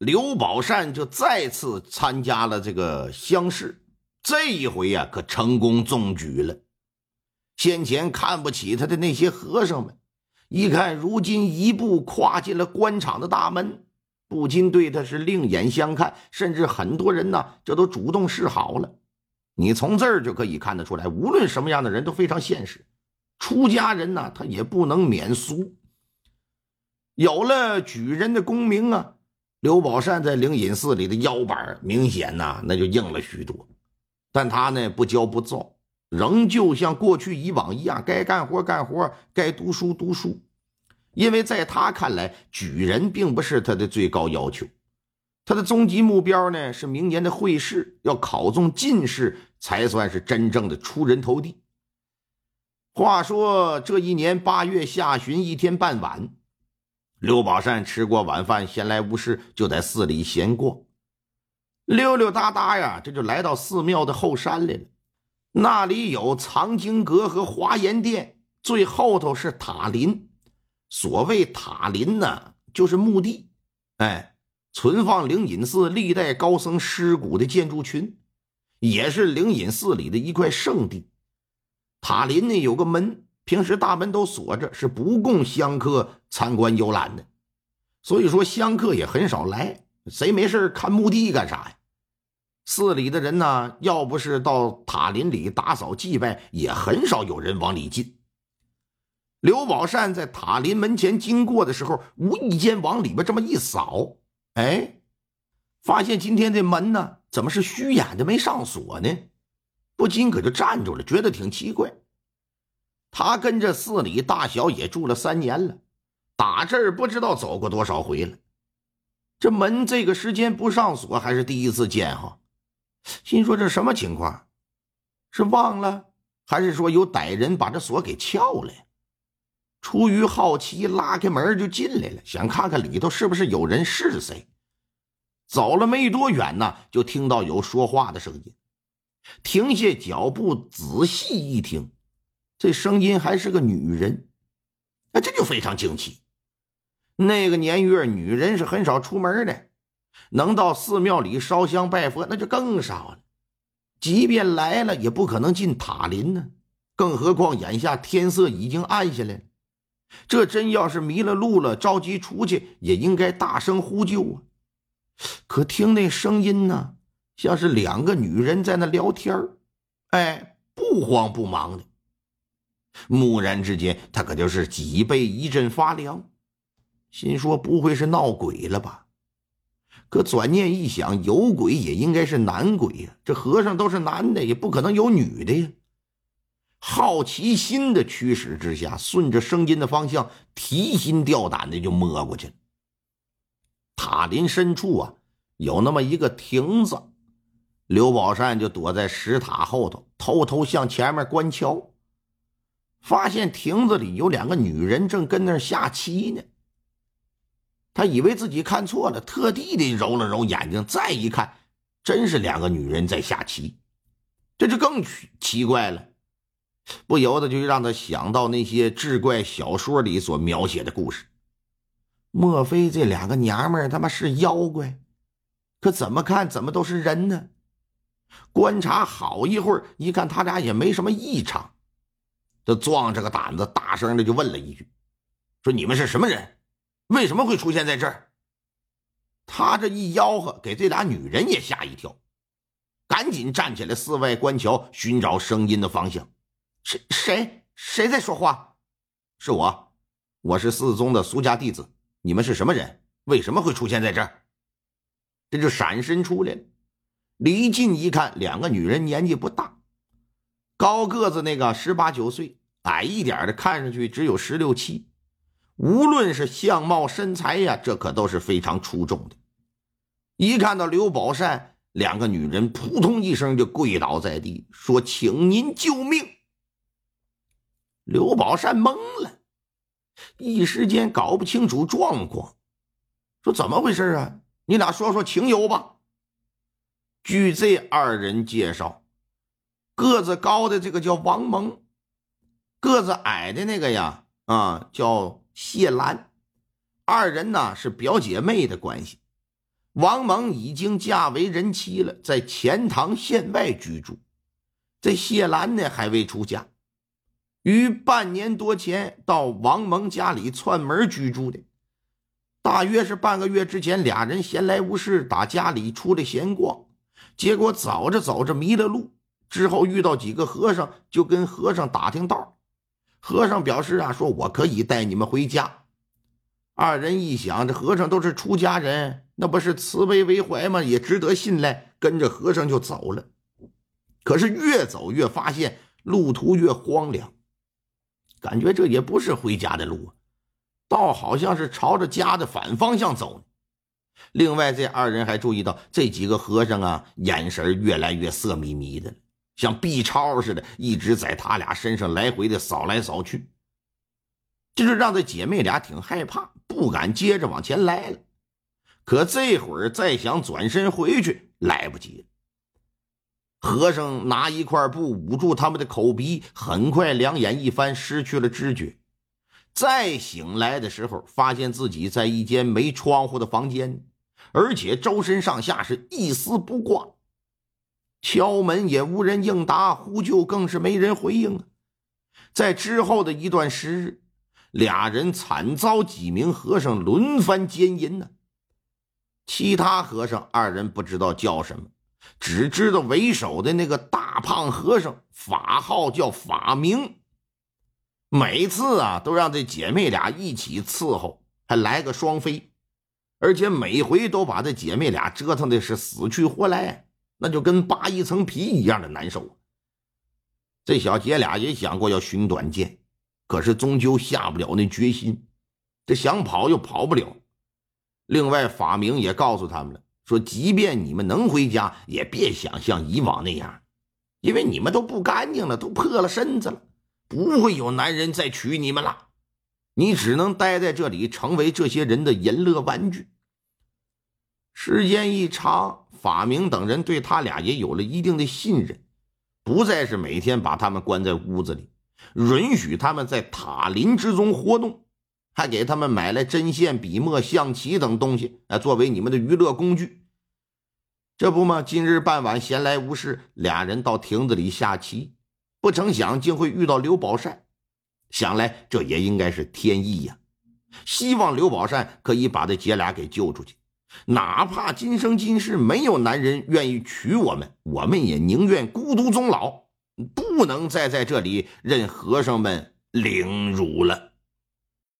刘宝善就再次参加了这个乡试，这一回呀，可成功中举了。先前看不起他的那些和尚们，一看如今一步跨进了官场的大门，不禁对他是另眼相看，甚至很多人呢，这都主动示好了。你从这儿就可以看得出来，无论什么样的人都非常现实，出家人呢，他也不能免俗。有了举人的功名啊。刘宝善在灵隐寺里的腰板明显呐，那就硬了许多。但他呢不骄不躁，仍旧像过去以往一样，该干活干活，该读书读书。因为在他看来，举人并不是他的最高要求，他的终极目标呢是明年的会试要考中进士，才算是真正的出人头地。话说这一年八月下旬一天傍晚。刘宝善吃过晚饭，闲来无事就在寺里闲逛，溜溜达达呀，这就来到寺庙的后山来了。那里有藏经阁和华严殿，最后头是塔林。所谓塔林呢，就是墓地，哎，存放灵隐寺历代高僧尸骨的建筑群，也是灵隐寺里的一块圣地。塔林呢有个门。平时大门都锁着，是不供香客参观游览的，所以说香客也很少来。谁没事看墓地干啥呀？寺里的人呢，要不是到塔林里打扫祭拜，也很少有人往里进。刘宝善在塔林门前经过的时候，无意间往里边这么一扫，哎，发现今天这门呢，怎么是虚掩的，没上锁呢？不禁可就站住了，觉得挺奇怪。他跟这寺里大小也住了三年了，打这儿不知道走过多少回了。这门这个时间不上锁，还是第一次见哈。心说这什么情况？是忘了，还是说有歹人把这锁给撬了？出于好奇，拉开门就进来了，想看看里头是不是有人，是谁。走了没多远呢，就听到有说话的声音，停下脚步，仔细一听。这声音还是个女人，那这就非常惊奇。那个年月，女人是很少出门的，能到寺庙里烧香拜佛，那就更少了。即便来了，也不可能进塔林呢。更何况眼下天色已经暗下来了，这真要是迷了路了，着急出去，也应该大声呼救啊。可听那声音呢，像是两个女人在那聊天哎，不慌不忙的。蓦然之间，他可就是脊背一阵发凉，心说不会是闹鬼了吧？可转念一想，有鬼也应该是男鬼呀，这和尚都是男的，也不可能有女的呀。好奇心的驱使之下，顺着声音的方向，提心吊胆的就摸过去了。塔林深处啊，有那么一个亭子，刘宝善就躲在石塔后头，偷偷向前面观瞧。发现亭子里有两个女人正跟那儿下棋呢。他以为自己看错了，特地的揉了揉眼睛，再一看，真是两个女人在下棋，这就更奇怪了，不由得就让他想到那些志怪小说里所描写的故事。莫非这两个娘们他妈是妖怪？可怎么看怎么都是人呢？观察好一会儿，一看他俩也没什么异常。就壮着个胆子，大声的就问了一句：“说你们是什么人？为什么会出现在这儿？”他这一吆喝，给这俩女人也吓一跳，赶紧站起来四外观瞧，寻找声音的方向。谁谁谁在说话？是我，我是四宗的俗家弟子。你们是什么人？为什么会出现在这儿？这就闪身出来了。离近一看，两个女人年纪不大。高个子那个十八九岁，矮一点的看上去只有十六七，无论是相貌身材呀，这可都是非常出众的。一看到刘宝善，两个女人扑通一声就跪倒在地，说：“请您救命！”刘宝善懵了，一时间搞不清楚状况，说：“怎么回事啊？你俩说说情由吧。”据这二人介绍，个子高的这个叫王蒙，个子矮的那个呀，啊，叫谢兰。二人呢是表姐妹的关系。王蒙已经嫁为人妻了，在钱塘县外居住。这谢兰呢还未出嫁，于半年多前到王蒙家里串门居住的。大约是半个月之前，俩人闲来无事，打家里出来闲逛。结果走着走着迷了路，之后遇到几个和尚，就跟和尚打听道。和尚表示啊，说我可以带你们回家。二人一想，这和尚都是出家人，那不是慈悲为怀吗？也值得信赖，跟着和尚就走了。可是越走越发现路途越荒凉，感觉这也不是回家的路啊，倒好像是朝着家的反方向走。另外，这二人还注意到这几个和尚啊，眼神越来越色眯眯的，像 B 超似的，一直在他俩身上来回的扫来扫去。这就让这姐妹俩挺害怕，不敢接着往前来了。可这会儿再想转身回去，来不及了。和尚拿一块布捂住他们的口鼻，很快两眼一翻，失去了知觉。再醒来的时候，发现自己在一间没窗户的房间。而且周身上下是一丝不挂，敲门也无人应答，呼救更是没人回应啊！在之后的一段时日，俩人惨遭几名和尚轮番奸淫呢。其他和尚二人不知道叫什么，只知道为首的那个大胖和尚法号叫法明，每次啊都让这姐妹俩一起伺候，还来个双飞。而且每回都把这姐妹俩折腾的是死去活来，那就跟扒一层皮一样的难受。这小姐俩也想过要寻短见，可是终究下不了那决心。这想跑又跑不了。另外，法明也告诉他们了，说即便你们能回家，也别想像以往那样，因为你们都不干净了，都破了身子了，不会有男人再娶你们了。你只能待在这里，成为这些人的淫乐玩具。时间一长，法明等人对他俩也有了一定的信任，不再是每天把他们关在屋子里，允许他们在塔林之中活动，还给他们买来针线、笔墨、象棋等东西，哎，作为你们的娱乐工具。这不嘛，今日傍晚闲来无事，俩人到亭子里下棋，不成想竟会遇到刘宝善。想来这也应该是天意呀！希望刘宝善可以把这姐俩给救出去，哪怕今生今世没有男人愿意娶我们，我们也宁愿孤独终老，不能再在这里任和尚们凌辱了。